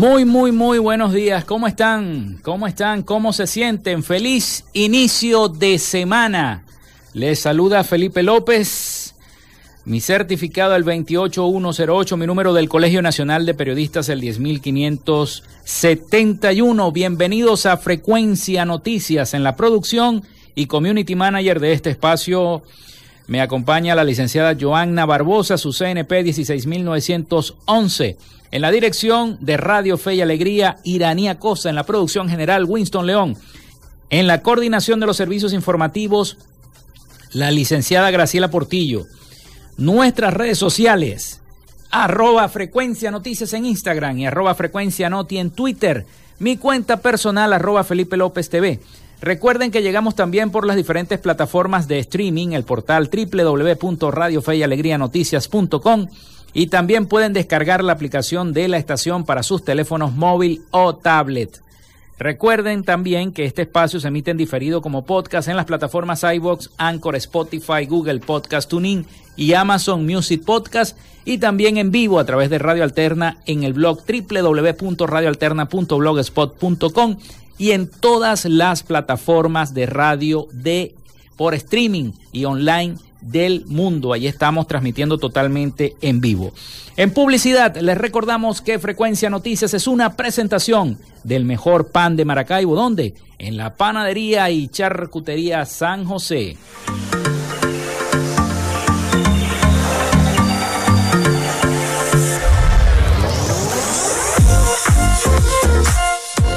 Muy, muy, muy buenos días. ¿Cómo están? ¿Cómo están? ¿Cómo se sienten? Feliz inicio de semana. Les saluda Felipe López. Mi certificado el 28108, mi número del Colegio Nacional de Periodistas el 10571. Bienvenidos a Frecuencia Noticias en la producción y community manager de este espacio. Me acompaña la licenciada Joanna Barbosa, su CNP 16911. En la dirección de Radio Fe y Alegría, Iranía Cosa. En la producción general, Winston León. En la coordinación de los servicios informativos, la licenciada Graciela Portillo. Nuestras redes sociales, arroba frecuencia noticias en Instagram y arroba frecuencia noti en Twitter. Mi cuenta personal, arroba Felipe López TV. Recuerden que llegamos también por las diferentes plataformas de streaming, el portal www.radiofeyalegrianoticias.com y también pueden descargar la aplicación de la estación para sus teléfonos móvil o tablet. Recuerden también que este espacio se emite en diferido como podcast en las plataformas iBox, Anchor, Spotify, Google Podcast Tuning y Amazon Music Podcast y también en vivo a través de Radio Alterna en el blog www.radioalterna.blogspot.com y en todas las plataformas de radio de por streaming y online del mundo. Allí estamos transmitiendo totalmente en vivo. En publicidad, les recordamos que Frecuencia Noticias es una presentación del mejor pan de Maracaibo. ¿Dónde? En la panadería y charcutería San José.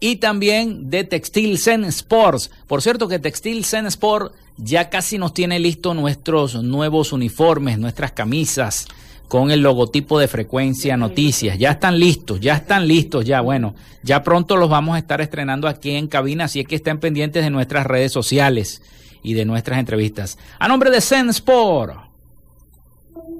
y también de Textil Zen Sports. Por cierto que Textil Zen Sport ya casi nos tiene listos nuestros nuevos uniformes, nuestras camisas con el logotipo de frecuencia noticias. Ya están listos, ya están listos, ya bueno, ya pronto los vamos a estar estrenando aquí en cabina, así es que estén pendientes de nuestras redes sociales y de nuestras entrevistas. A nombre de Zen Sport.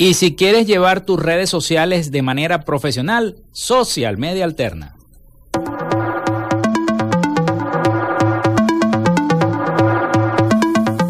Y si quieres llevar tus redes sociales de manera profesional, Social Media Alterna.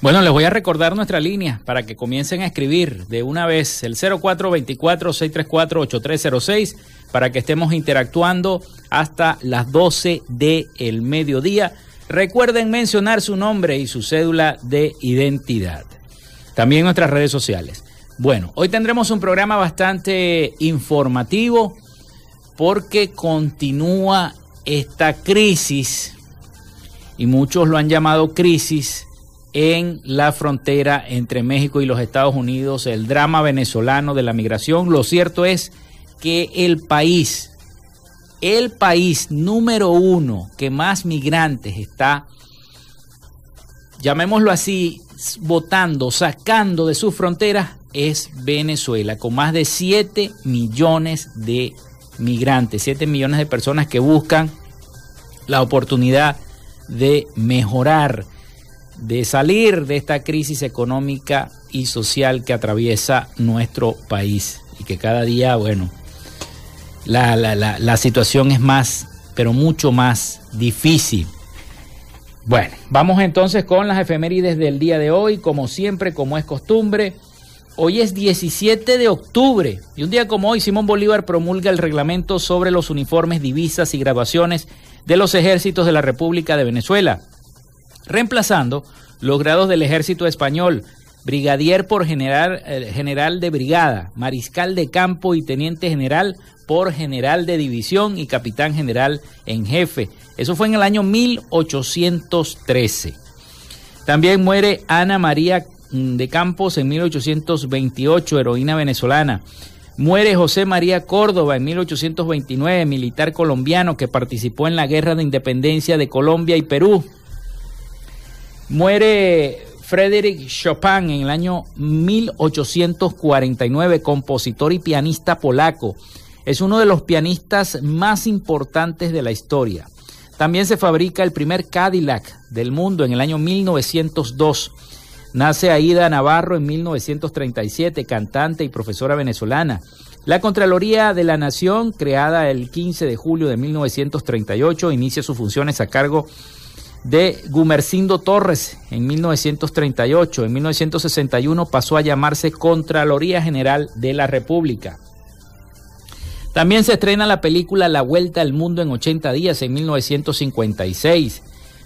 Bueno, les voy a recordar nuestra línea para que comiencen a escribir de una vez el 0424-634-8306 para que estemos interactuando hasta las 12 del mediodía. Recuerden mencionar su nombre y su cédula de identidad. También nuestras redes sociales. Bueno, hoy tendremos un programa bastante informativo porque continúa esta crisis y muchos lo han llamado crisis en la frontera entre México y los Estados Unidos, el drama venezolano de la migración. Lo cierto es que el país, el país número uno que más migrantes está, llamémoslo así, votando, sacando de sus fronteras, es Venezuela, con más de 7 millones de migrantes, 7 millones de personas que buscan la oportunidad de mejorar de salir de esta crisis económica y social que atraviesa nuestro país y que cada día, bueno, la, la, situación es más, pero mucho más difícil. Bueno, vamos entonces con las efemérides del día de hoy, como siempre, como es costumbre. Hoy es 17 de octubre y un día como hoy Simón Bolívar promulga el reglamento sobre los uniformes, divisas y graduaciones de los ejércitos de la República de Venezuela reemplazando los grados del ejército español, brigadier por general, eh, general de brigada, mariscal de campo y teniente general por general de división y capitán general en jefe. Eso fue en el año 1813. También muere Ana María mm, de Campos en 1828, heroína venezolana. Muere José María Córdoba en 1829, militar colombiano que participó en la Guerra de Independencia de Colombia y Perú. Muere Frédéric Chopin en el año 1849, compositor y pianista polaco. Es uno de los pianistas más importantes de la historia. También se fabrica el primer Cadillac del mundo en el año 1902. Nace Aida Navarro en 1937, cantante y profesora venezolana. La Contraloría de la Nación, creada el 15 de julio de 1938, inicia sus funciones a cargo de Gumercindo Torres en 1938. En 1961 pasó a llamarse Contraloría General de la República. También se estrena la película La Vuelta al Mundo en 80 días en 1956.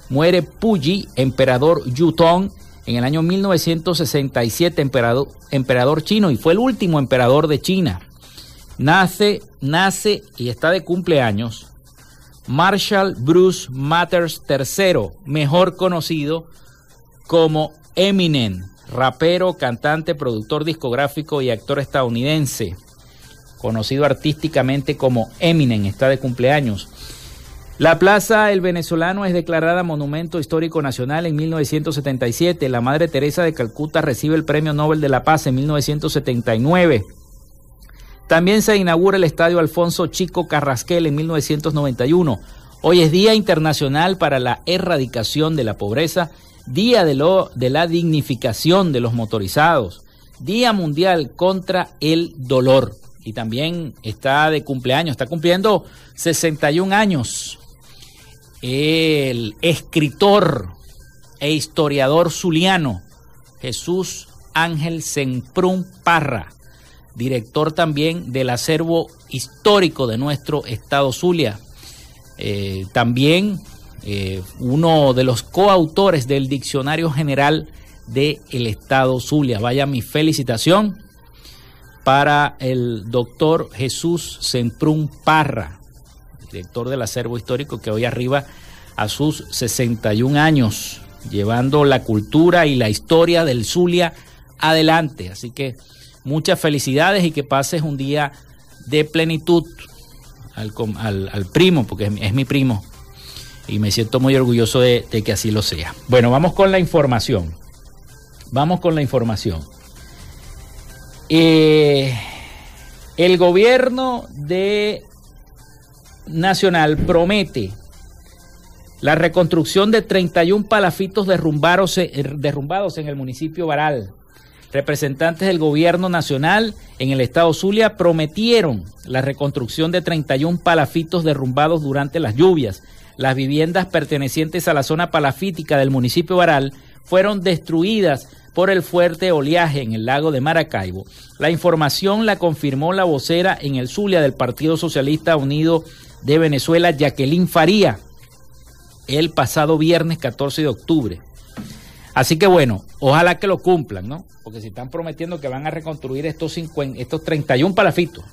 Muere Puyi, emperador Yutong, en el año 1967, emperador, emperador chino, y fue el último emperador de China. Nace, nace y está de cumpleaños Marshall Bruce Matters III, mejor conocido como Eminem, rapero, cantante, productor discográfico y actor estadounidense, conocido artísticamente como Eminem, está de cumpleaños. La Plaza El Venezolano es declarada Monumento Histórico Nacional en 1977. La Madre Teresa de Calcuta recibe el Premio Nobel de la Paz en 1979. También se inaugura el Estadio Alfonso Chico Carrasquel en 1991. Hoy es Día Internacional para la Erradicación de la Pobreza, Día de, lo, de la Dignificación de los Motorizados, Día Mundial contra el Dolor. Y también está de cumpleaños, está cumpliendo 61 años el escritor e historiador zuliano Jesús Ángel Semprún Parra director también del acervo histórico de nuestro estado Zulia. Eh, también eh, uno de los coautores del Diccionario General del el estado Zulia. Vaya mi felicitación para el doctor Jesús Semprún Parra, director del acervo histórico que hoy arriba a sus 61 años, llevando la cultura y la historia del Zulia adelante. Así que muchas felicidades y que pases un día de plenitud al, al, primo, porque es, mi primo, y me siento muy orgulloso de, que así lo sea. Bueno, vamos con la información. Vamos con la información. Eh, el gobierno de Nacional promete la reconstrucción de 31 palafitos derrumbados, derrumbados en el municipio Baral. Representantes del gobierno nacional en el estado Zulia prometieron la reconstrucción de 31 palafitos derrumbados durante las lluvias. Las viviendas pertenecientes a la zona palafítica del municipio Baral fueron destruidas por el fuerte oleaje en el lago de Maracaibo. La información la confirmó la vocera en el Zulia del Partido Socialista Unido de Venezuela, Jacqueline Faría, el pasado viernes 14 de octubre. Así que bueno, ojalá que lo cumplan, ¿no? Porque si están prometiendo que van a reconstruir estos, 50, estos 31 palafitos.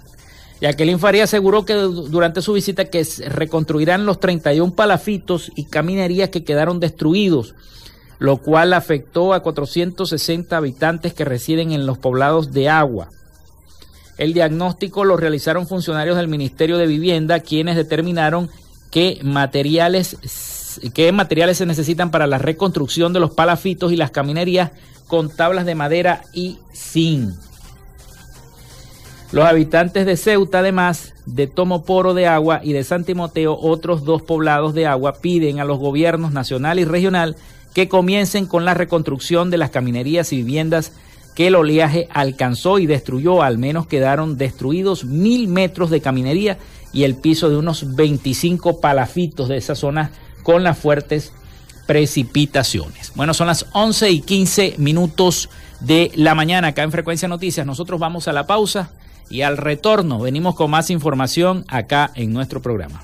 Jacqueline Faría aseguró que durante su visita que reconstruirán los 31 palafitos y caminerías que quedaron destruidos, lo cual afectó a 460 habitantes que residen en los poblados de agua. El diagnóstico lo realizaron funcionarios del Ministerio de Vivienda, quienes determinaron que materiales qué materiales se necesitan para la reconstrucción de los palafitos y las caminerías con tablas de madera y zinc. Los habitantes de Ceuta, además de Tomoporo de Agua y de San Timoteo, otros dos poblados de agua, piden a los gobiernos nacional y regional que comiencen con la reconstrucción de las caminerías y viviendas que el oleaje alcanzó y destruyó. Al menos quedaron destruidos mil metros de caminería y el piso de unos 25 palafitos de esa zona con las fuertes precipitaciones. Bueno, son las 11 y 15 minutos de la mañana acá en Frecuencia Noticias. Nosotros vamos a la pausa y al retorno venimos con más información acá en nuestro programa.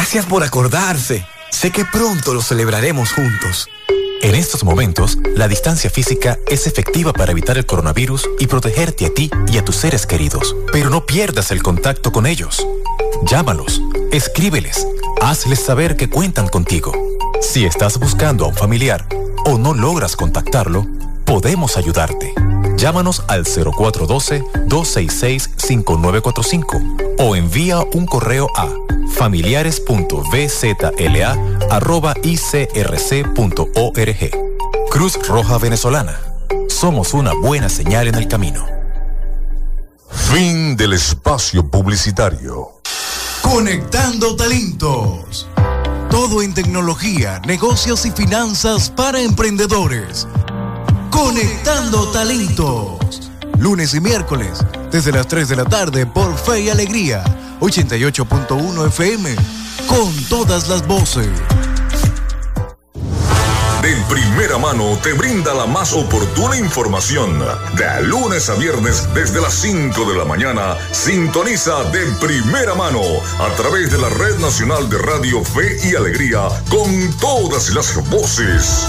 Gracias por acordarse. Sé que pronto lo celebraremos juntos. En estos momentos, la distancia física es efectiva para evitar el coronavirus y protegerte a ti y a tus seres queridos. Pero no pierdas el contacto con ellos. Llámalos, escríbeles, hazles saber que cuentan contigo. Si estás buscando a un familiar o no logras contactarlo, podemos ayudarte. Llámanos al 0412-266-5945 o envía un correo a familiares.bzla.icrc.org. Cruz Roja Venezolana. Somos una buena señal en el camino. Fin del espacio publicitario. Conectando talentos. Todo en tecnología, negocios y finanzas para emprendedores. Conectando talentos. Lunes y miércoles, desde las 3 de la tarde por Fe y Alegría 88.1 FM, con todas las voces. De primera mano te brinda la más oportuna información. De lunes a viernes desde las 5 de la mañana, sintoniza de primera mano a través de la Red Nacional de Radio Fe y Alegría con todas las voces.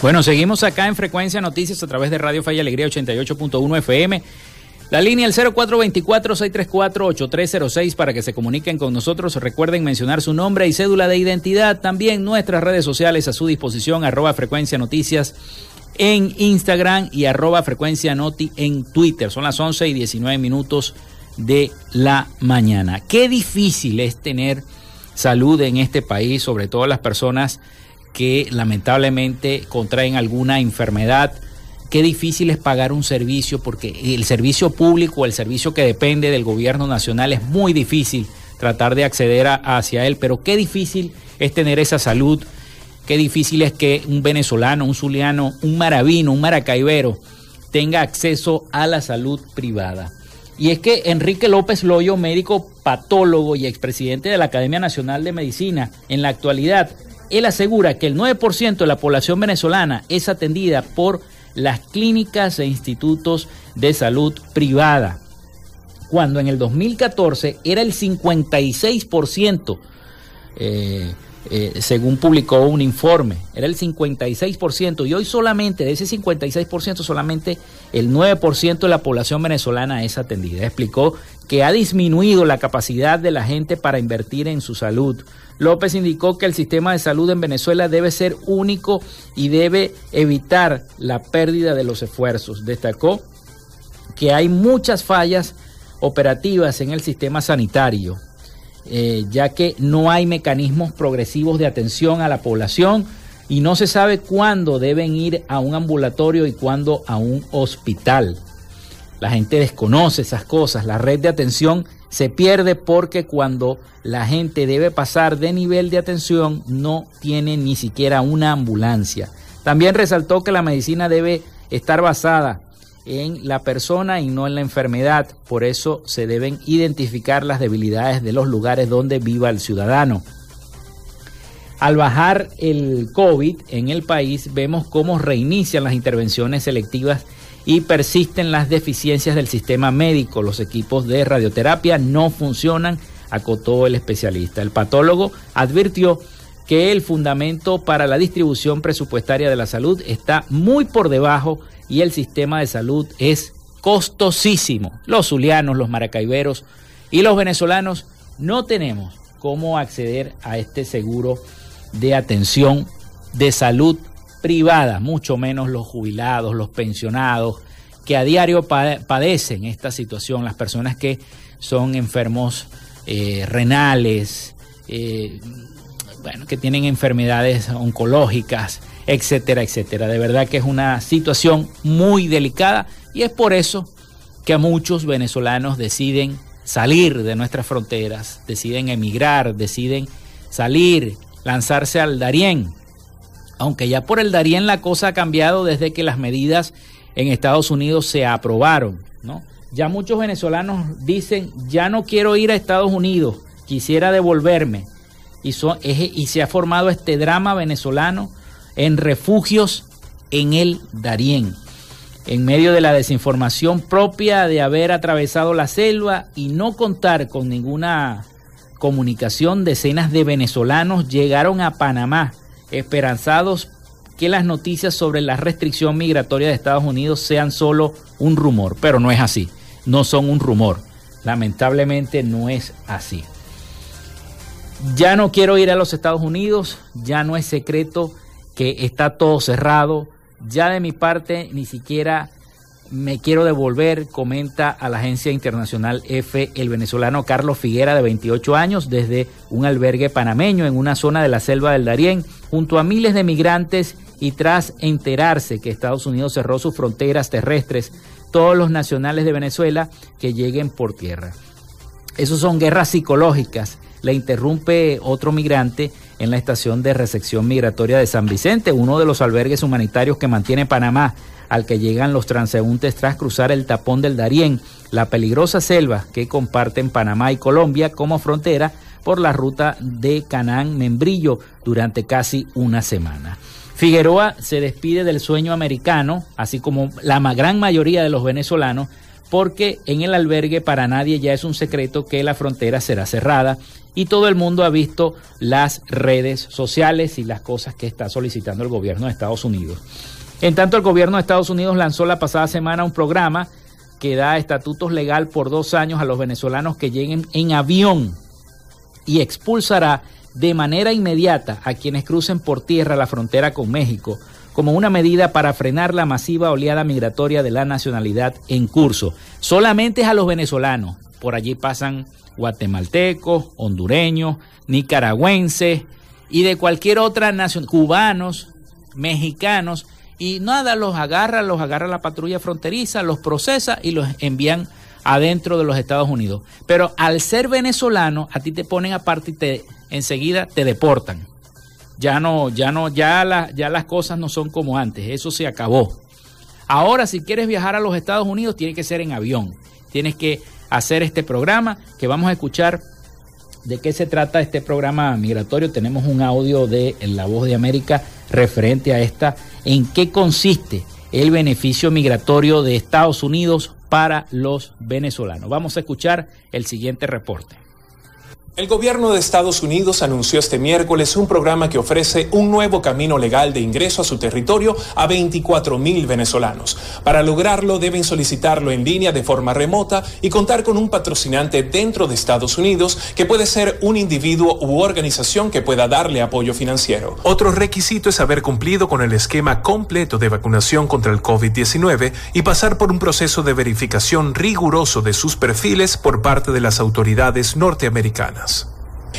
Bueno, seguimos acá en Frecuencia Noticias a través de Radio Falla Alegría 88.1 FM. La línea el 0424-634-8306 para que se comuniquen con nosotros. Recuerden mencionar su nombre y cédula de identidad. También nuestras redes sociales a su disposición, arroba Frecuencia Noticias en Instagram y arroba Frecuencia Noti en Twitter. Son las 11 y 19 minutos de la mañana. Qué difícil es tener salud en este país, sobre todo las personas que lamentablemente contraen alguna enfermedad. Qué difícil es pagar un servicio porque el servicio público, el servicio que depende del gobierno nacional es muy difícil tratar de acceder hacia él, pero qué difícil es tener esa salud, qué difícil es que un venezolano, un zuliano, un maravino, un maracaibero tenga acceso a la salud privada. Y es que Enrique López Loyo, médico patólogo y expresidente de la Academia Nacional de Medicina, en la actualidad él asegura que el 9% de la población venezolana es atendida por las clínicas e institutos de salud privada, cuando en el 2014 era el 56%. Eh, eh, según publicó un informe, era el 56% y hoy solamente de ese 56% solamente el 9% de la población venezolana es atendida. Explicó que ha disminuido la capacidad de la gente para invertir en su salud. López indicó que el sistema de salud en Venezuela debe ser único y debe evitar la pérdida de los esfuerzos. Destacó que hay muchas fallas operativas en el sistema sanitario eh, ya que no hay mecanismos progresivos de atención a la población y no se sabe cuándo deben ir a un ambulatorio y cuándo a un hospital. La gente desconoce esas cosas, la red de atención se pierde porque cuando la gente debe pasar de nivel de atención no tiene ni siquiera una ambulancia. También resaltó que la medicina debe estar basada en la persona y no en la enfermedad. Por eso se deben identificar las debilidades de los lugares donde viva el ciudadano. Al bajar el COVID en el país, vemos cómo reinician las intervenciones selectivas y persisten las deficiencias del sistema médico. Los equipos de radioterapia no funcionan, acotó el especialista. El patólogo advirtió que el fundamento para la distribución presupuestaria de la salud está muy por debajo y el sistema de salud es costosísimo. Los zulianos, los maracaiberos y los venezolanos no tenemos cómo acceder a este seguro de atención de salud privada, mucho menos los jubilados, los pensionados, que a diario padecen esta situación, las personas que son enfermos eh, renales, eh, bueno, que tienen enfermedades oncológicas, etcétera, etcétera. De verdad que es una situación muy delicada y es por eso que muchos venezolanos deciden salir de nuestras fronteras, deciden emigrar, deciden salir, lanzarse al Darién. Aunque ya por el Darién la cosa ha cambiado desde que las medidas en Estados Unidos se aprobaron, ¿no? Ya muchos venezolanos dicen, ya no quiero ir a Estados Unidos, quisiera devolverme. Y, y se ha formado este drama venezolano en refugios en el Darién, en medio de la desinformación propia de haber atravesado la selva y no contar con ninguna comunicación, decenas de venezolanos llegaron a Panamá esperanzados que las noticias sobre la restricción migratoria de Estados Unidos sean solo un rumor, pero no es así, no son un rumor, lamentablemente no es así. Ya no quiero ir a los Estados Unidos, ya no es secreto que está todo cerrado. Ya de mi parte ni siquiera me quiero devolver, comenta a la agencia internacional F el venezolano Carlos Figuera de 28 años desde un albergue panameño en una zona de la selva del Darién junto a miles de migrantes y tras enterarse que Estados Unidos cerró sus fronteras terrestres, todos los nacionales de Venezuela que lleguen por tierra. Esas son guerras psicológicas. Le interrumpe otro migrante en la estación de recepción migratoria de San Vicente, uno de los albergues humanitarios que mantiene Panamá. Al que llegan los transeúntes tras cruzar el tapón del Darién, la peligrosa selva que comparten Panamá y Colombia como frontera por la ruta de Canaán-Membrillo durante casi una semana. Figueroa se despide del sueño americano, así como la gran mayoría de los venezolanos, porque en el albergue para nadie ya es un secreto que la frontera será cerrada y todo el mundo ha visto las redes sociales y las cosas que está solicitando el gobierno de Estados Unidos. En tanto, el gobierno de Estados Unidos lanzó la pasada semana un programa que da estatutos legal por dos años a los venezolanos que lleguen en avión y expulsará de manera inmediata a quienes crucen por tierra la frontera con México como una medida para frenar la masiva oleada migratoria de la nacionalidad en curso. Solamente es a los venezolanos. Por allí pasan guatemaltecos, hondureños, nicaragüenses y de cualquier otra nación, cubanos, mexicanos, y nada, los agarra, los agarra la patrulla fronteriza, los procesa y los envían adentro de los Estados Unidos. Pero al ser venezolano, a ti te ponen aparte y te enseguida te deportan. Ya no, ya no, ya, ya las cosas no son como antes, eso se acabó. Ahora, si quieres viajar a los Estados Unidos, tiene que ser en avión. Tienes que hacer este programa que vamos a escuchar de qué se trata este programa migratorio. Tenemos un audio de La Voz de América referente a esta, en qué consiste el beneficio migratorio de Estados Unidos para los venezolanos. Vamos a escuchar el siguiente reporte. El gobierno de Estados Unidos anunció este miércoles un programa que ofrece un nuevo camino legal de ingreso a su territorio a 24 mil venezolanos. Para lograrlo deben solicitarlo en línea de forma remota y contar con un patrocinante dentro de Estados Unidos que puede ser un individuo u organización que pueda darle apoyo financiero. Otro requisito es haber cumplido con el esquema completo de vacunación contra el COVID-19 y pasar por un proceso de verificación riguroso de sus perfiles por parte de las autoridades norteamericanas.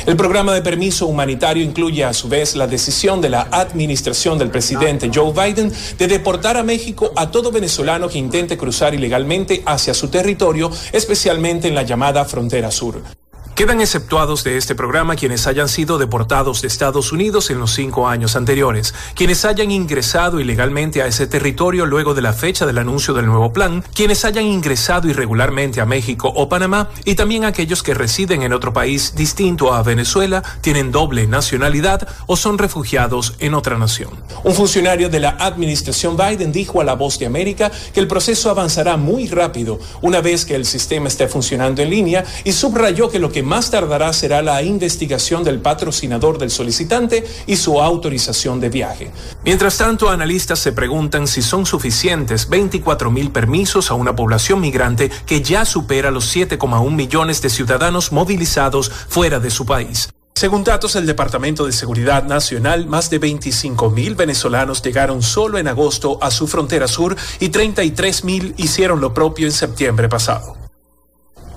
El programa de permiso humanitario incluye a su vez la decisión de la administración del presidente Joe Biden de deportar a México a todo venezolano que intente cruzar ilegalmente hacia su territorio, especialmente en la llamada frontera sur. Quedan exceptuados de este programa quienes hayan sido deportados de Estados Unidos en los cinco años anteriores, quienes hayan ingresado ilegalmente a ese territorio luego de la fecha del anuncio del nuevo plan, quienes hayan ingresado irregularmente a México o Panamá y también aquellos que residen en otro país distinto a Venezuela, tienen doble nacionalidad o son refugiados en otra nación. Un funcionario de la administración Biden dijo a La Voz de América que el proceso avanzará muy rápido una vez que el sistema esté funcionando en línea y subrayó que lo que más tardará será la investigación del patrocinador del solicitante y su autorización de viaje. Mientras tanto, analistas se preguntan si son suficientes 24 mil permisos a una población migrante que ya supera los 7,1 millones de ciudadanos movilizados fuera de su país. Según datos del Departamento de Seguridad Nacional, más de 25 mil venezolanos llegaron solo en agosto a su frontera sur y 33 mil hicieron lo propio en septiembre pasado.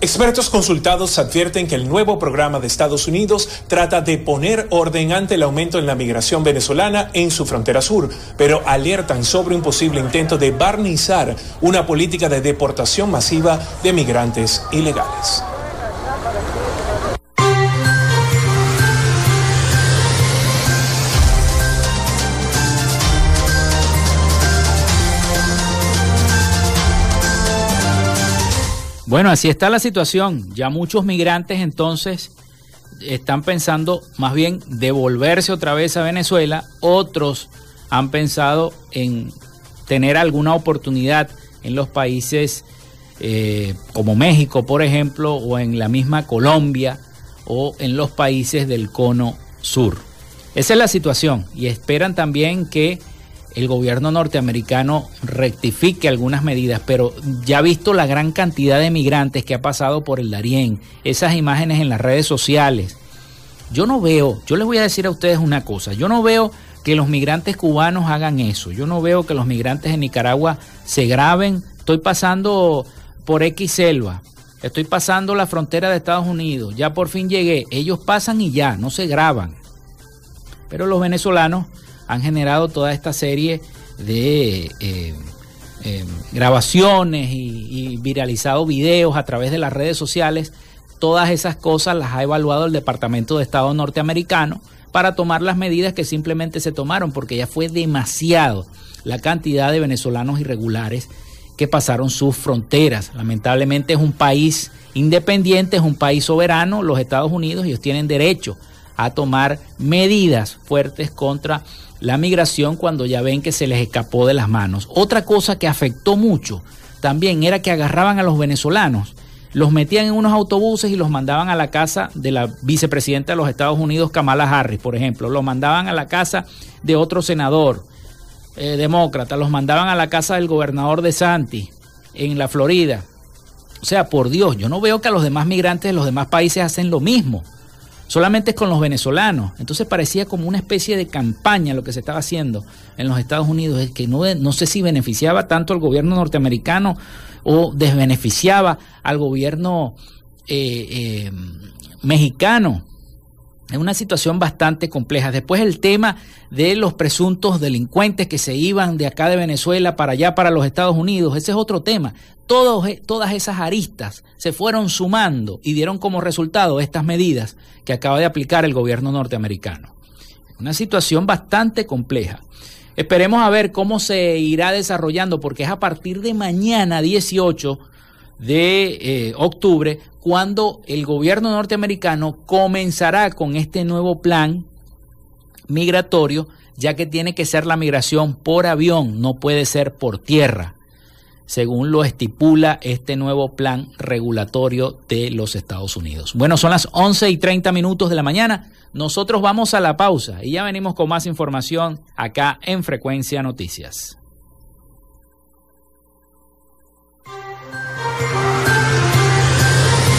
Expertos consultados advierten que el nuevo programa de Estados Unidos trata de poner orden ante el aumento en la migración venezolana en su frontera sur, pero alertan sobre un posible intento de barnizar una política de deportación masiva de migrantes ilegales. Bueno, así está la situación. Ya muchos migrantes entonces están pensando más bien devolverse otra vez a Venezuela. Otros han pensado en tener alguna oportunidad en los países eh, como México, por ejemplo, o en la misma Colombia o en los países del cono sur. Esa es la situación y esperan también que el gobierno norteamericano rectifique algunas medidas, pero ya visto la gran cantidad de migrantes que ha pasado por el Darién, esas imágenes en las redes sociales, yo no veo, yo les voy a decir a ustedes una cosa, yo no veo que los migrantes cubanos hagan eso, yo no veo que los migrantes de Nicaragua se graben, estoy pasando por X selva, estoy pasando la frontera de Estados Unidos, ya por fin llegué, ellos pasan y ya, no se graban. Pero los venezolanos han generado toda esta serie de eh, eh, grabaciones y, viralizado videos a través de las redes sociales. Todas esas cosas las ha evaluado el Departamento de Estado norteamericano para tomar las medidas que simplemente se tomaron, porque ya fue demasiado la cantidad de venezolanos irregulares que pasaron sus fronteras. Lamentablemente es un país independiente, es un país soberano, los Estados Unidos, ellos tienen derecho a tomar medidas fuertes contra la migración cuando ya ven que se les escapó de las manos. Otra cosa que afectó mucho también era que agarraban a los venezolanos, los metían en unos autobuses y los mandaban a la casa de la vicepresidenta de los Estados Unidos, Kamala Harris, por ejemplo, los mandaban a la casa de otro senador eh, demócrata, los mandaban a la casa del gobernador de Santi en la Florida. O sea, por Dios, yo no veo que a los demás migrantes de los demás países hacen lo mismo solamente es con los venezolanos. Entonces parecía como una especie de campaña lo que se estaba haciendo en los Estados Unidos, es que no, no sé si beneficiaba tanto al gobierno norteamericano o desbeneficiaba al gobierno eh, eh, mexicano. Es una situación bastante compleja. Después el tema de los presuntos delincuentes que se iban de acá de Venezuela para allá, para los Estados Unidos, ese es otro tema. E, todas esas aristas se fueron sumando y dieron como resultado estas medidas que acaba de aplicar el gobierno norteamericano. Una situación bastante compleja. Esperemos a ver cómo se irá desarrollando, porque es a partir de mañana 18 de eh, octubre cuando el gobierno norteamericano comenzará con este nuevo plan migratorio, ya que tiene que ser la migración por avión, no puede ser por tierra según lo estipula este nuevo plan regulatorio de los Estados Unidos. Bueno, son las 11 y 30 minutos de la mañana. Nosotros vamos a la pausa y ya venimos con más información acá en Frecuencia Noticias.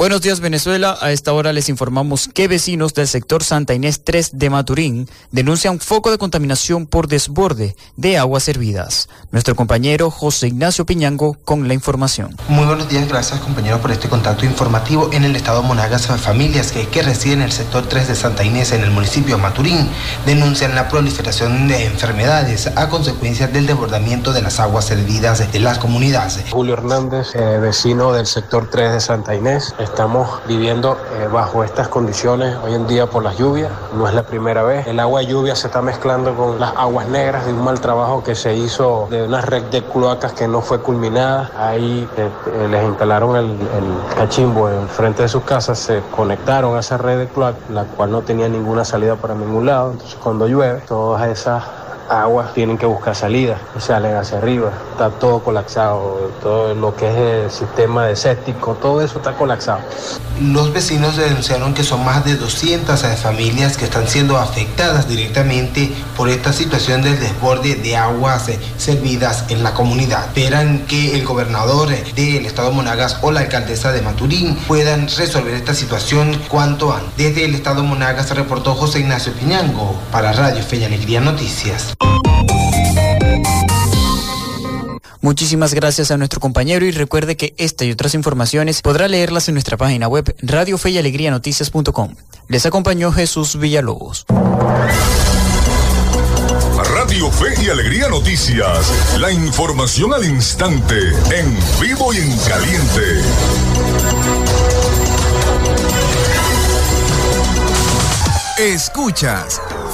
Buenos días Venezuela, a esta hora les informamos que vecinos del sector Santa Inés 3 de Maturín denuncian foco de contaminación por desborde de aguas servidas. Nuestro compañero José Ignacio Piñango con la información. Muy buenos días, gracias compañeros por este contacto informativo en el estado Monagas. Familias que, que residen en el sector 3 de Santa Inés en el municipio de Maturín denuncian la proliferación de enfermedades a consecuencia del desbordamiento de las aguas servidas de las comunidades. Julio Hernández, eh, vecino del sector 3 de Santa Inés Estamos viviendo eh, bajo estas condiciones hoy en día por las lluvias. No es la primera vez. El agua de lluvia se está mezclando con las aguas negras de un mal trabajo que se hizo de una red de cloacas que no fue culminada. Ahí eh, eh, les instalaron el, el, cachimbo en frente de sus casas, se conectaron a esa red de cloacas, la cual no tenía ninguna salida para ningún lado. Entonces cuando llueve, todas esas aguas tienen que buscar salida y salen hacia arriba. Está todo colapsado, todo lo que es el sistema de séptico, todo eso está colapsado. Los vecinos denunciaron que son más de 200 familias que están siendo afectadas directamente por esta situación del desborde de aguas servidas en la comunidad. Esperan que el gobernador del estado Monagas o la alcaldesa de Maturín puedan resolver esta situación cuanto antes. Desde el estado Monagas reportó José Ignacio Piñango para Radio Fe y Alegría Noticias. Muchísimas gracias a nuestro compañero y recuerde que esta y otras informaciones podrá leerlas en nuestra página web Radio Fe y Alegría Noticias.com. Les acompañó Jesús Villalobos. Radio Fe y Alegría Noticias. La información al instante, en vivo y en caliente. Escuchas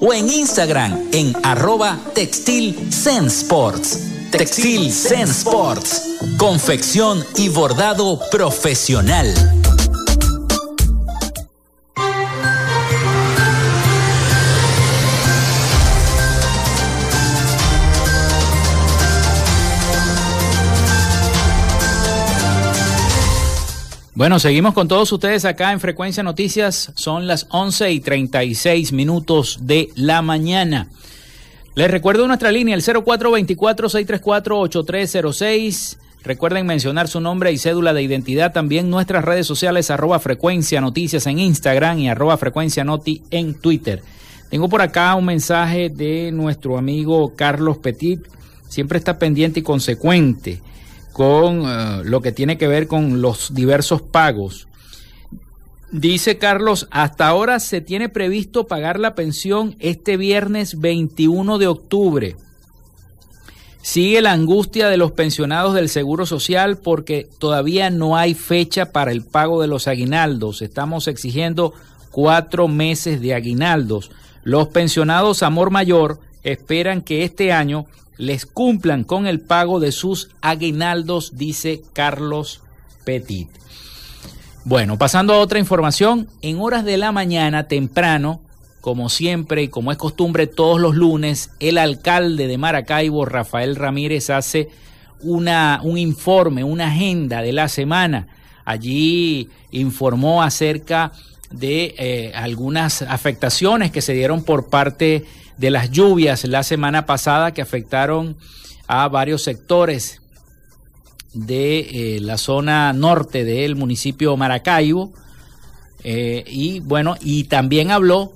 o en Instagram en arroba textil Sports. Textil Sense Sports. Confección y bordado profesional. Bueno, seguimos con todos ustedes acá en Frecuencia Noticias. Son las 11 y 36 minutos de la mañana. Les recuerdo nuestra línea, el 0424-634-8306. Recuerden mencionar su nombre y cédula de identidad. También nuestras redes sociales, arroba Frecuencia Noticias en Instagram y arroba Frecuencia Noti en Twitter. Tengo por acá un mensaje de nuestro amigo Carlos Petit. Siempre está pendiente y consecuente con eh, lo que tiene que ver con los diversos pagos. Dice Carlos, hasta ahora se tiene previsto pagar la pensión este viernes 21 de octubre. Sigue la angustia de los pensionados del Seguro Social porque todavía no hay fecha para el pago de los aguinaldos. Estamos exigiendo cuatro meses de aguinaldos. Los pensionados Amor Mayor esperan que este año les cumplan con el pago de sus aguinaldos, dice Carlos Petit. Bueno, pasando a otra información, en horas de la mañana temprano, como siempre y como es costumbre todos los lunes, el alcalde de Maracaibo, Rafael Ramírez, hace una, un informe, una agenda de la semana. Allí informó acerca de eh, algunas afectaciones que se dieron por parte de las lluvias la semana pasada que afectaron a varios sectores de eh, la zona norte del municipio Maracaibo. Eh, y bueno, y también habló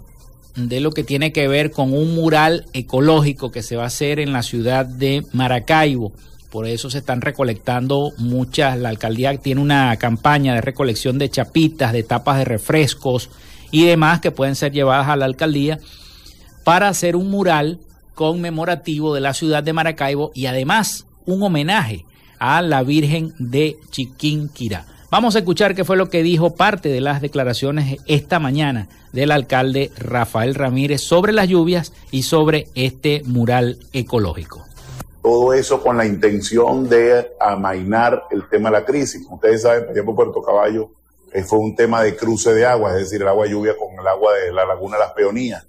de lo que tiene que ver con un mural ecológico que se va a hacer en la ciudad de Maracaibo. Por eso se están recolectando muchas, la alcaldía tiene una campaña de recolección de chapitas, de tapas de refrescos y demás que pueden ser llevadas a la alcaldía para hacer un mural conmemorativo de la ciudad de Maracaibo y además un homenaje a la Virgen de Chiquinquirá. Vamos a escuchar qué fue lo que dijo parte de las declaraciones esta mañana del alcalde Rafael Ramírez sobre las lluvias y sobre este mural ecológico. Todo eso con la intención de amainar el tema de la crisis. ustedes saben, por ejemplo, Puerto Caballo eh, fue un tema de cruce de agua, es decir, el agua lluvia con el agua de la laguna de las Peonías.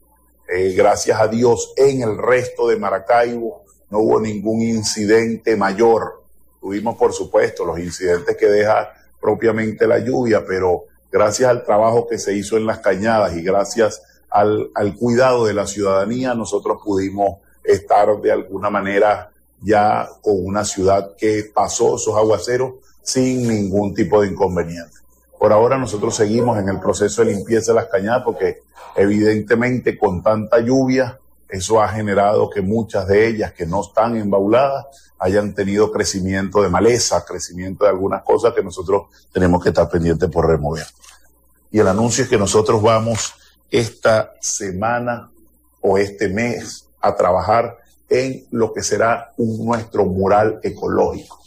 Eh, gracias a Dios, en el resto de Maracaibo no hubo ningún incidente mayor. Tuvimos, por supuesto, los incidentes que deja propiamente la lluvia, pero gracias al trabajo que se hizo en las cañadas y gracias al, al cuidado de la ciudadanía, nosotros pudimos estar de alguna manera ya con una ciudad que pasó esos aguaceros sin ningún tipo de inconveniente. Por ahora nosotros seguimos en el proceso de limpieza de las cañadas porque evidentemente con tanta lluvia eso ha generado que muchas de ellas que no están embauladas hayan tenido crecimiento de maleza, crecimiento de algunas cosas que nosotros tenemos que estar pendientes por remover. Y el anuncio es que nosotros vamos esta semana o este mes a trabajar en lo que será un, nuestro mural ecológico.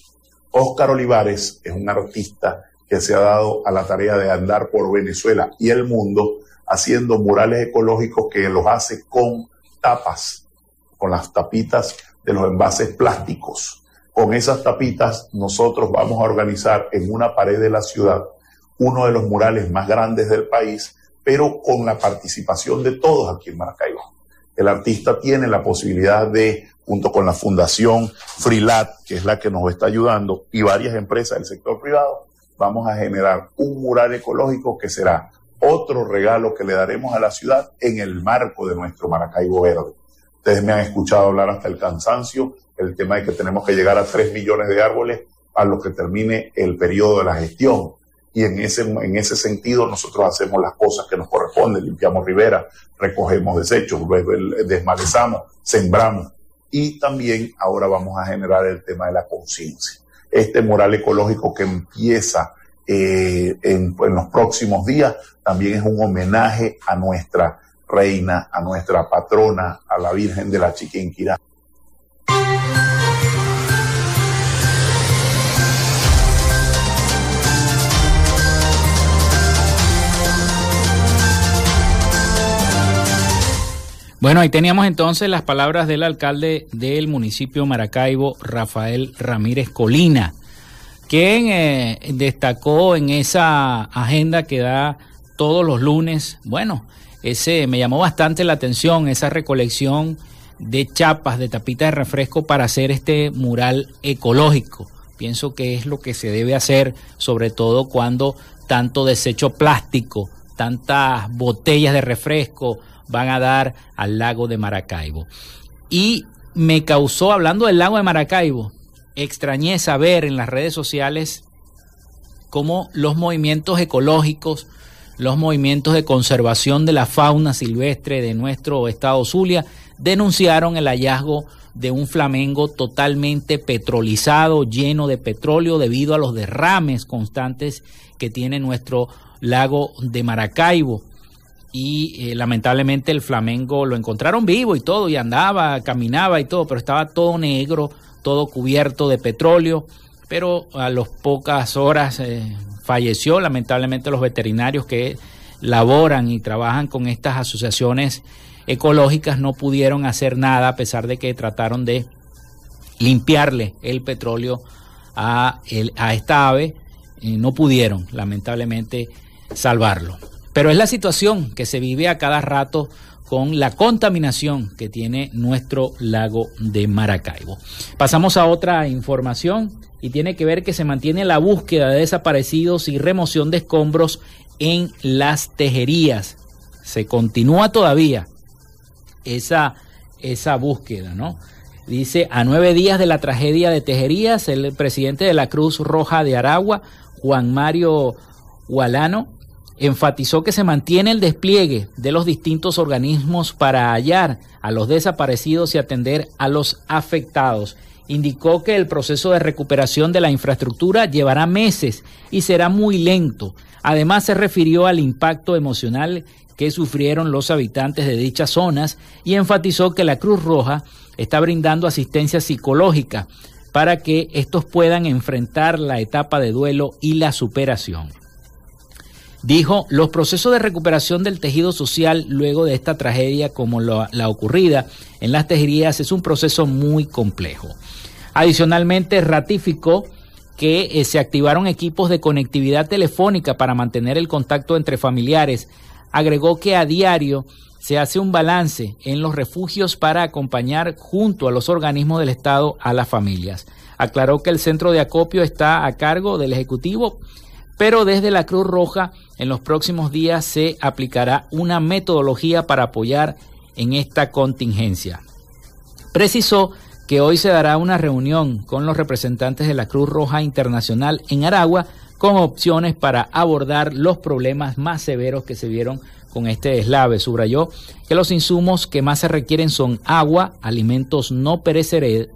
Óscar Olivares es un artista que se ha dado a la tarea de andar por Venezuela y el mundo haciendo murales ecológicos que los hace con tapas, con las tapitas de los envases plásticos. Con esas tapitas nosotros vamos a organizar en una pared de la ciudad uno de los murales más grandes del país, pero con la participación de todos aquí en Maracaibo. El artista tiene la posibilidad de, junto con la Fundación Freelat, que es la que nos está ayudando, y varias empresas del sector privado, vamos a generar un mural ecológico que será otro regalo que le daremos a la ciudad en el marco de nuestro Maracaibo Verde. Ustedes me han escuchado hablar hasta el cansancio, el tema de que tenemos que llegar a 3 millones de árboles a lo que termine el periodo de la gestión. Y en ese, en ese sentido nosotros hacemos las cosas que nos corresponden, limpiamos ribera, recogemos desechos, desmalezamos, sembramos. Y también ahora vamos a generar el tema de la conciencia. Este mural ecológico que empieza eh, en, los próximos días también es un homenaje a nuestra reina, a nuestra patrona, a la Virgen de la Chiquinquirá. Bueno, ahí teníamos entonces las palabras del alcalde del municipio Maracaibo, Rafael Ramírez Colina quien eh, destacó en esa agenda que da todos los lunes, bueno, ese me llamó bastante la atención, esa recolección de chapas, de tapitas de refresco para hacer este mural ecológico. Pienso que es lo que se debe hacer, sobre todo cuando tanto desecho plástico, tantas botellas de refresco van a dar al lago de Maracaibo. Y me causó, hablando del lago de Maracaibo, extrañé saber en las redes sociales cómo los movimientos ecológicos, los movimientos de conservación de la fauna silvestre de nuestro estado Zulia denunciaron el hallazgo de un flamengo totalmente petrolizado, lleno de petróleo debido a los derrames constantes que tiene nuestro lago de Maracaibo. Y eh, lamentablemente el flamengo lo encontraron vivo y todo, y andaba, caminaba y todo, pero estaba todo negro, todo cubierto de petróleo, pero a las pocas horas eh, falleció. Lamentablemente los veterinarios que laboran y trabajan con estas asociaciones ecológicas no pudieron hacer nada a pesar de que trataron de limpiarle el petróleo a, esta ave. y no pudieron, lamentablemente, salvarlo. Pero es la situación que se vive a cada rato con la contaminación que tiene nuestro lago de Maracaibo. Pasamos a otra información y tiene que ver que se mantiene la búsqueda de desaparecidos y remoción de escombros en las tejerías. Se continúa todavía esa, esa búsqueda, ¿no? Dice, a nueve días de la tragedia de Tejerías, el presidente de la Cruz Roja de Aragua, Juan Mario Gualano, enfatizó que se mantiene el despliegue de los distintos organismos para hallar a los desaparecidos y atender a los afectados. Indicó que el proceso de recuperación de la infraestructura llevará meses y será muy lento. Además se refirió al impacto emocional que sufrieron los habitantes de dichas zonas y enfatizó que la Cruz Roja está brindando asistencia psicológica para que estos puedan enfrentar la etapa de duelo y la superación. Dijo, los procesos de recuperación del tejido social luego de esta tragedia como la, ocurrida en las tejerías es un proceso muy complejo. Adicionalmente, ratificó que eh, se activaron equipos de conectividad telefónica para mantener el contacto entre familiares. Agregó que a diario se hace un balance en los refugios para acompañar junto a los organismos del Estado a las familias. Aclaró que el centro de acopio está a cargo del Ejecutivo, pero desde la Cruz Roja en los próximos días se aplicará una metodología para apoyar en esta contingencia. Precisó que hoy se dará una reunión con los representantes de la Cruz Roja Internacional en Aragua con opciones para abordar los problemas más severos que se vieron con este deslave. Subrayó que los insumos que más se requieren son agua, alimentos no perecederos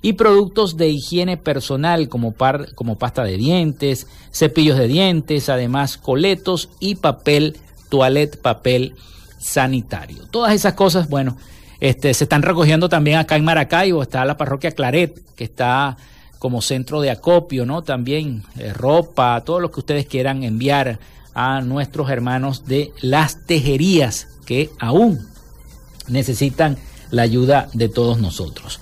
y productos de higiene personal como, par, como pasta de dientes, cepillos de dientes, además coletos y papel, toilet, papel sanitario. Todas esas cosas, bueno, este, se están recogiendo también acá en Maracaibo, está la parroquia Claret, que está como centro de acopio, ¿no? También eh, ropa, todo lo que ustedes quieran enviar a nuestros hermanos de las tejerías que aún necesitan la ayuda de todos nosotros.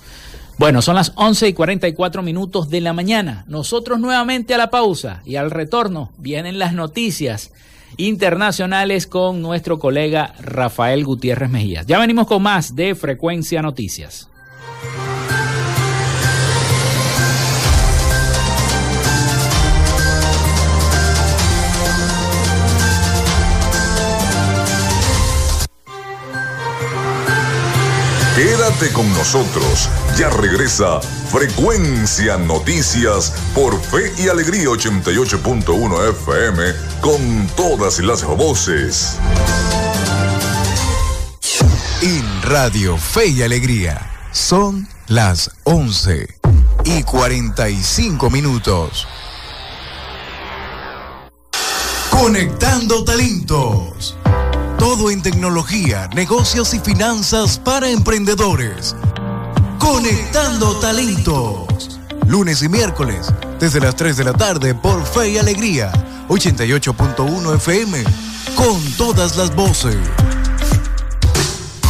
Bueno, son las 11 y 44 minutos de la mañana. Nosotros nuevamente a la pausa y al retorno vienen las noticias internacionales con nuestro colega Rafael Gutiérrez Mejía. Ya venimos con más de Frecuencia Noticias. Con nosotros. Ya regresa Frecuencia Noticias por Fe y Alegría 88.1 FM con todas las voces. En Radio Fe y Alegría son las 11 y 45 minutos. Conectando talentos. Todo en tecnología, negocios y finanzas para emprendedores. Conectando talentos. Lunes y miércoles, desde las 3 de la tarde por Fe y Alegría, 88.1 FM, con todas las voces.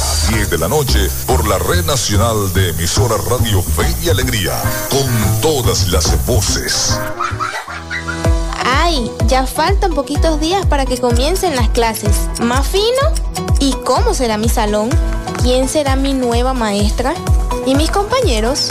a 10 de la noche por la red nacional de emisora Radio Fe y Alegría, con todas las voces. ¡Ay! Ya faltan poquitos días para que comiencen las clases. ¿Más fino? ¿Y cómo será mi salón? ¿Quién será mi nueva maestra? ¿Y mis compañeros?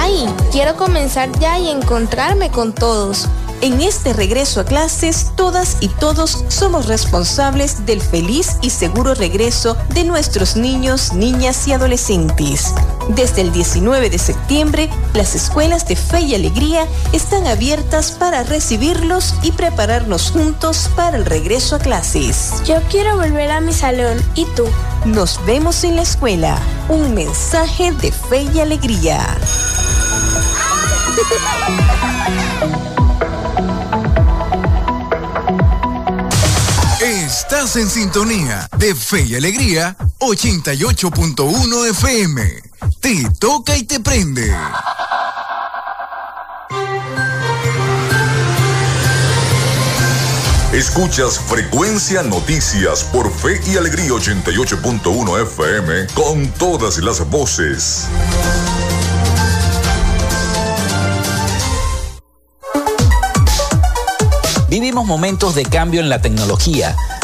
¡Ay! Quiero comenzar ya y encontrarme con todos. En este regreso a clases, todas y todos somos responsables del feliz y seguro regreso de nuestros niños, niñas y adolescentes. Desde el 19 de septiembre, las escuelas de fe y alegría están abiertas para recibirlos y prepararnos juntos para el regreso a clases. Yo quiero volver a mi salón. ¿Y tú? Nos vemos en la escuela. Un mensaje de fe y alegría. Estás en sintonía de Fe y Alegría 88.1 FM. Te toca y te prende. Escuchas Frecuencia Noticias por Fe y Alegría 88.1 FM con todas las voces. Vivimos momentos de cambio en la tecnología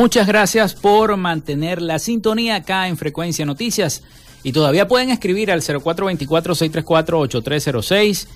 Muchas gracias por mantener la sintonía acá en Frecuencia Noticias. Y todavía pueden escribir al 0424-634-8306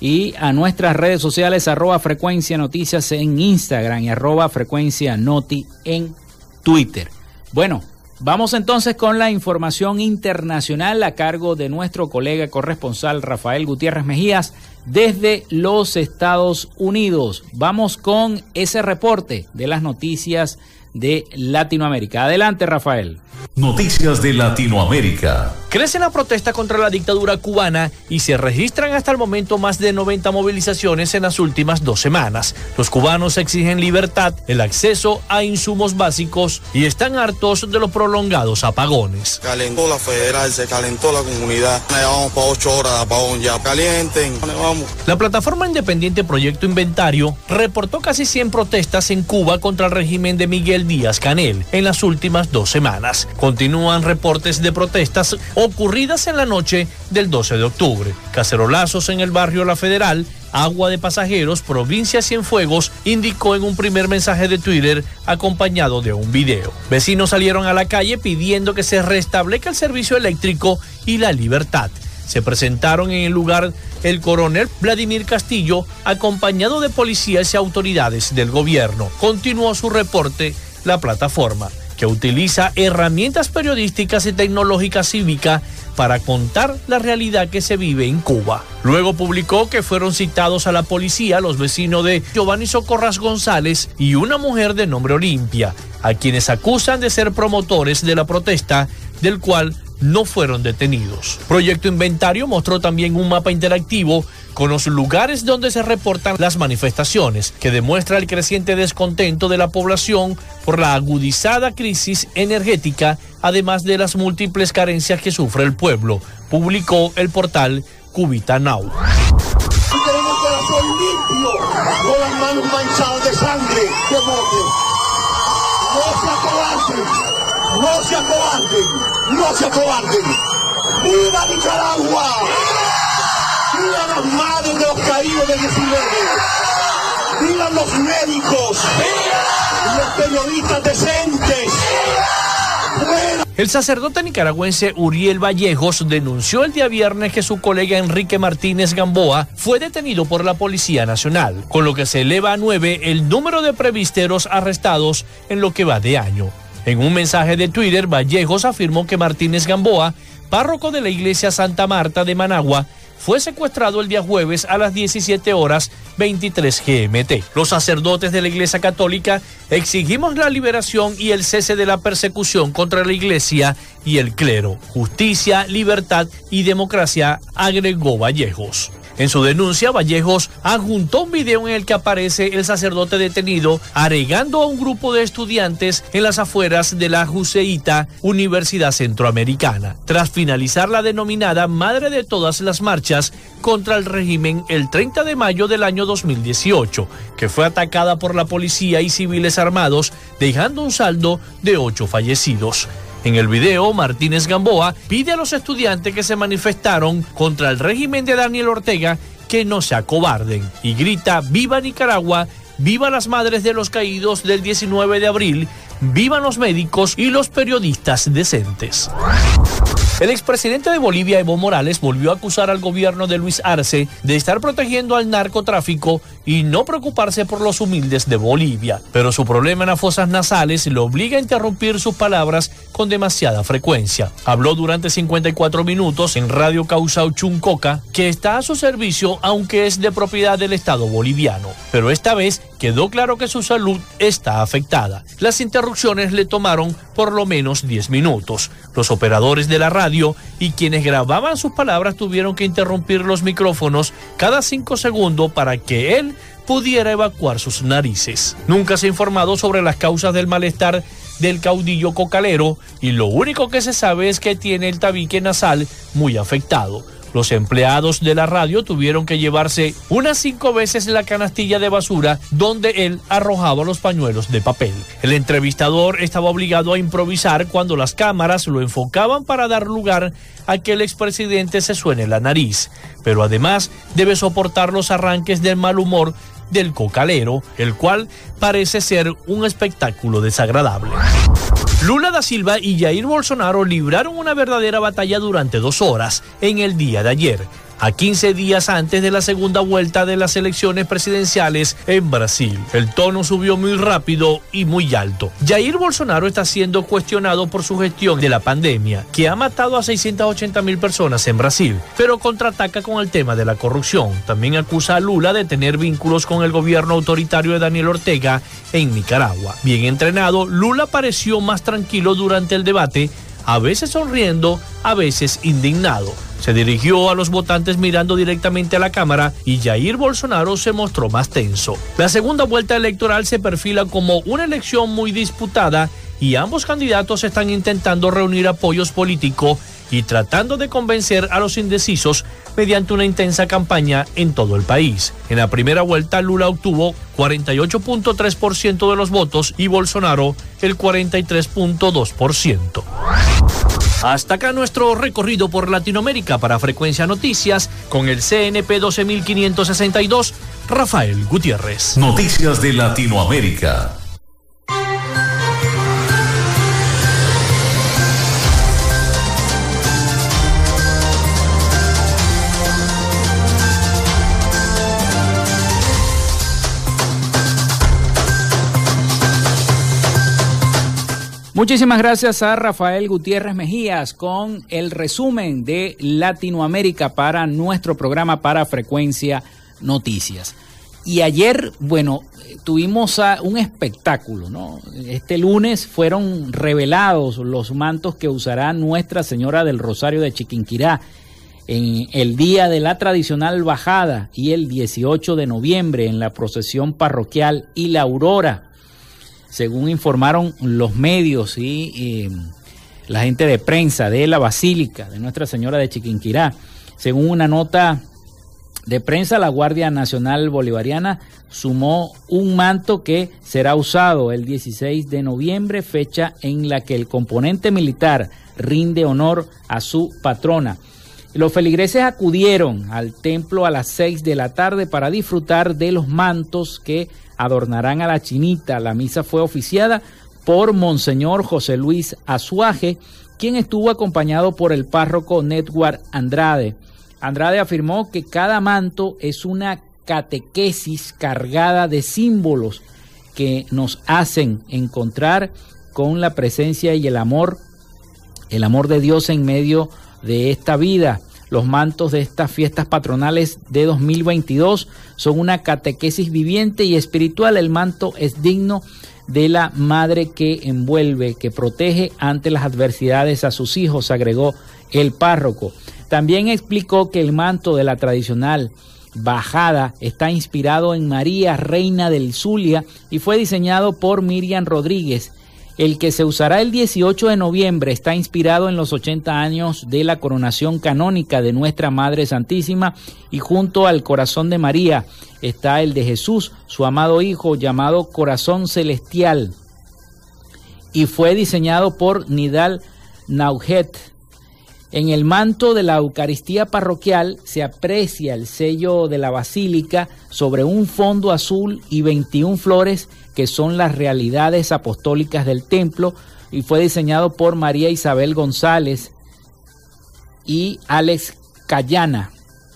y a nuestras redes sociales arroba Frecuencia Noticias en Instagram y arroba Frecuencia Noti en Twitter. Bueno, vamos entonces con la información internacional a cargo de nuestro colega corresponsal Rafael Gutiérrez Mejías desde los Estados Unidos. Vamos con ese reporte de las noticias de Latinoamérica. Adelante, Rafael. Noticias de Latinoamérica. Crece la protesta contra la dictadura cubana y se registran hasta el momento más de 90 movilizaciones en las últimas dos semanas. Los cubanos exigen libertad, el acceso a insumos básicos y están hartos de los prolongados apagones. Calentó la federal, se calentó la comunidad. Llevamos para ocho horas de apagón ya. Calienten, vamos. La plataforma independiente Proyecto Inventario reportó casi 100 protestas en Cuba contra el régimen de Miguel Díaz Canel en las últimas dos semanas. Continúan reportes de protestas ocurridas en la noche del 12 de octubre. Cacerolazos en el barrio La Federal, Agua de Pasajeros, provincia Cienfuegos, indicó en un primer mensaje de Twitter acompañado de un video. Vecinos salieron a la calle pidiendo que se restablezca el servicio eléctrico y la libertad. Se presentaron en el lugar el coronel Vladimir Castillo, acompañado de policías y autoridades del gobierno. Continuó su reporte la plataforma que utiliza herramientas periodísticas y tecnológicas cívicas para contar la realidad que se vive en Cuba. Luego publicó que fueron citados a la policía los vecinos de Giovanni Socorras González y una mujer de nombre Olimpia, a quienes acusan de ser promotores de la protesta, del cual no fueron detenidos. Proyecto Inventario mostró también un mapa interactivo con los lugares donde se reportan las manifestaciones, que demuestra el creciente descontento de la población por la agudizada crisis energética, además de las múltiples carencias que sufre el pueblo, publicó el portal Cubita Now. con las manos manchadas de sangre, No se acobarden, no se acobarden. ¡Viva Nicaragua! ¡Viva las madres de los caídos del 19! ¡Viva los médicos! ¡Viva los periodistas decentes! El sacerdote nicaragüense Uriel Vallejos denunció el día viernes que su colega Enrique Martínez Gamboa fue detenido por la Policía Nacional, con lo que se eleva a nueve el número de previsteros arrestados en lo que va de año. En un mensaje de Twitter, Vallejos afirmó que Martínez Gamboa, párroco de la iglesia Santa Marta de Managua, fue secuestrado el día jueves a las 17 horas 23 GMT. Los sacerdotes de la Iglesia Católica exigimos la liberación y el cese de la persecución contra la Iglesia y el clero. Justicia, libertad y democracia, agregó Vallejos. En su denuncia, Vallejos adjuntó un video en el que aparece el sacerdote detenido aregando a un grupo de estudiantes en las afueras de la Juseíta Universidad Centroamericana, tras finalizar la denominada Madre de todas las marchas contra el régimen el 30 de mayo del año 2018, que fue atacada por la policía y civiles armados, dejando un saldo de ocho fallecidos. En el video, Martínez Gamboa pide a los estudiantes que se manifestaron contra el régimen de Daniel Ortega que no se acobarden y grita Viva Nicaragua, viva las madres de los caídos del 19 de abril, vivan los médicos y los periodistas decentes. El expresidente de Bolivia, Evo Morales, volvió a acusar al gobierno de Luis Arce de estar protegiendo al narcotráfico y no preocuparse por los humildes de Bolivia. Pero su problema en las fosas nasales le obliga a interrumpir sus palabras con demasiada frecuencia. Habló durante 54 minutos en Radio Causao Chuncoca, que está a su servicio aunque es de propiedad del Estado boliviano. Pero esta vez quedó claro que su salud está afectada. Las interrupciones le tomaron por lo menos 10 minutos. Los operadores de la radio y quienes grababan sus palabras tuvieron que interrumpir los micrófonos cada cinco segundos para que él pudiera evacuar sus narices. Nunca se ha informado sobre las causas del malestar del caudillo cocalero y lo único que se sabe es que tiene el tabique nasal muy afectado. Los empleados de la radio tuvieron que llevarse unas cinco veces la canastilla de basura donde él arrojaba los pañuelos de papel. El entrevistador estaba obligado a improvisar cuando las cámaras lo enfocaban para dar lugar a que el expresidente se suene la nariz, pero además debe soportar los arranques del mal humor del cocalero, el cual parece ser un espectáculo desagradable. Lula da Silva y Jair Bolsonaro libraron una verdadera batalla durante dos horas en el día de ayer, a 15 días antes de la segunda vuelta de las elecciones presidenciales en Brasil. El tono subió muy rápido y muy alto. Jair Bolsonaro está siendo cuestionado por su gestión de la pandemia, que ha matado a 680 mil personas en Brasil, pero contraataca con el tema de la corrupción. También acusa a Lula de tener vínculos con el gobierno autoritario de Daniel Ortega en Nicaragua. Bien entrenado, Lula pareció más tranquilo durante el debate, a veces sonriendo, a veces indignado. Se dirigió a los votantes mirando directamente a la cámara y Jair Bolsonaro se mostró más tenso. La segunda vuelta electoral se perfila como una elección muy disputada y ambos candidatos están intentando reunir apoyos políticos y tratando de convencer a los indecisos mediante una intensa campaña en todo el país. En la primera vuelta Lula obtuvo 48.3% de los votos y Bolsonaro el 43.2%. Hasta acá nuestro recorrido por Latinoamérica para Frecuencia Noticias con el CNP 12562, Rafael Gutiérrez. Noticias de Latinoamérica. Muchísimas gracias a Rafael Gutiérrez Mejías con el resumen de Latinoamérica para nuestro programa para Frecuencia Noticias. Y ayer, bueno, tuvimos un espectáculo, ¿no? Este lunes fueron revelados los mantos que usará Nuestra Señora del Rosario de Chiquinquirá en el día de la tradicional bajada y el 18 de noviembre en la procesión parroquial y la aurora según informaron los medios y, la gente de prensa de la Basílica de Nuestra Señora de Chiquinquirá, según una nota de prensa, la Guardia Nacional Bolivariana sumó un manto que será usado el 16 de noviembre, fecha en la que el componente militar rinde honor a su patrona. Los feligreses acudieron al templo a las 6 de la tarde para disfrutar de los mantos que adornarán a la chinita. La misa fue oficiada por Monseñor José Luis Azuaje, quien estuvo acompañado por el párroco Netwar Andrade. Andrade afirmó que cada manto es una catequesis cargada de símbolos que nos hacen encontrar con la presencia y el amor, el amor de Dios en medio de esta vida. Los mantos de estas fiestas patronales de 2022 son una catequesis viviente y espiritual. El manto es digno de la madre que envuelve, que protege ante las adversidades a sus hijos, agregó el párroco. También explicó que el manto de la tradicional bajada está inspirado en María, reina del Zulia, y fue diseñado por Miriam Rodríguez el que se usará el 18 de noviembre está inspirado en los 80 años de la coronación canónica de nuestra Madre Santísima y junto al corazón de María está el de Jesús, su amado Hijo, llamado Corazón Celestial, y fue diseñado por Nidal Naujet. En el manto de la Eucaristía parroquial se aprecia el sello de la basílica sobre un fondo azul y 21 flores que son las realidades apostólicas del templo y fue diseñado por María Isabel González y Alex Cayana,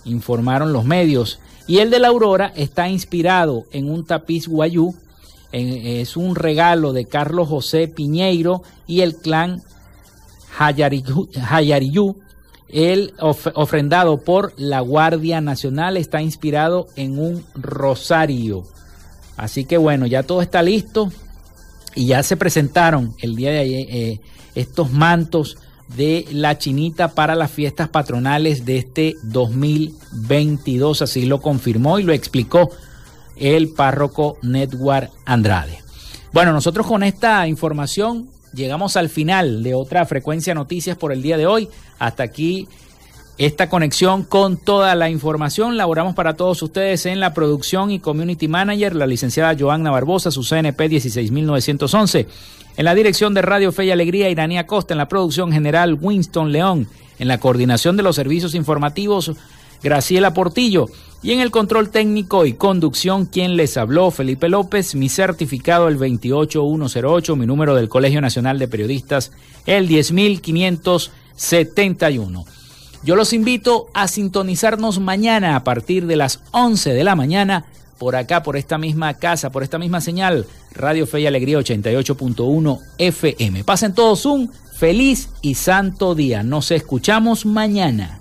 informaron los medios. Y el de la Aurora está inspirado en un tapiz guayú, es un regalo de Carlos José Piñeiro y el clan Hayariyú, el ofrendado por la Guardia Nacional está inspirado en un rosario. Así que bueno, ya todo está listo y ya se presentaron el día de ayer eh, estos mantos de la chinita para las fiestas patronales de este 2022. Así lo confirmó y lo explicó el párroco Network Andrade. Bueno, nosotros con esta información llegamos al final de otra frecuencia noticias por el día de hoy. Hasta aquí esta conexión con toda la información. Laboramos para todos ustedes en la producción y community manager, la licenciada Joanna Barbosa, su CNP 16911. En la dirección de Radio Fe y Alegría, Iranía Costa. En la producción general, Winston León. En la coordinación de los servicios informativos, Graciela Portillo. Y en el control técnico y conducción, quien les habló, Felipe López, mi certificado el 28108, mi número del Colegio Nacional de Periodistas el 10571. Yo los invito a sintonizarnos mañana a partir de las 11 de la mañana por acá, por esta misma casa, por esta misma señal, Radio Fe y Alegría 88.1 FM. Pasen todos un feliz y santo día. Nos escuchamos mañana.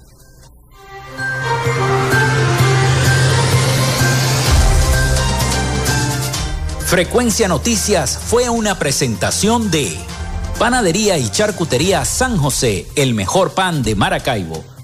Frecuencia Noticias fue una presentación de Panadería y Charcutería San José, el mejor pan de Maracaibo.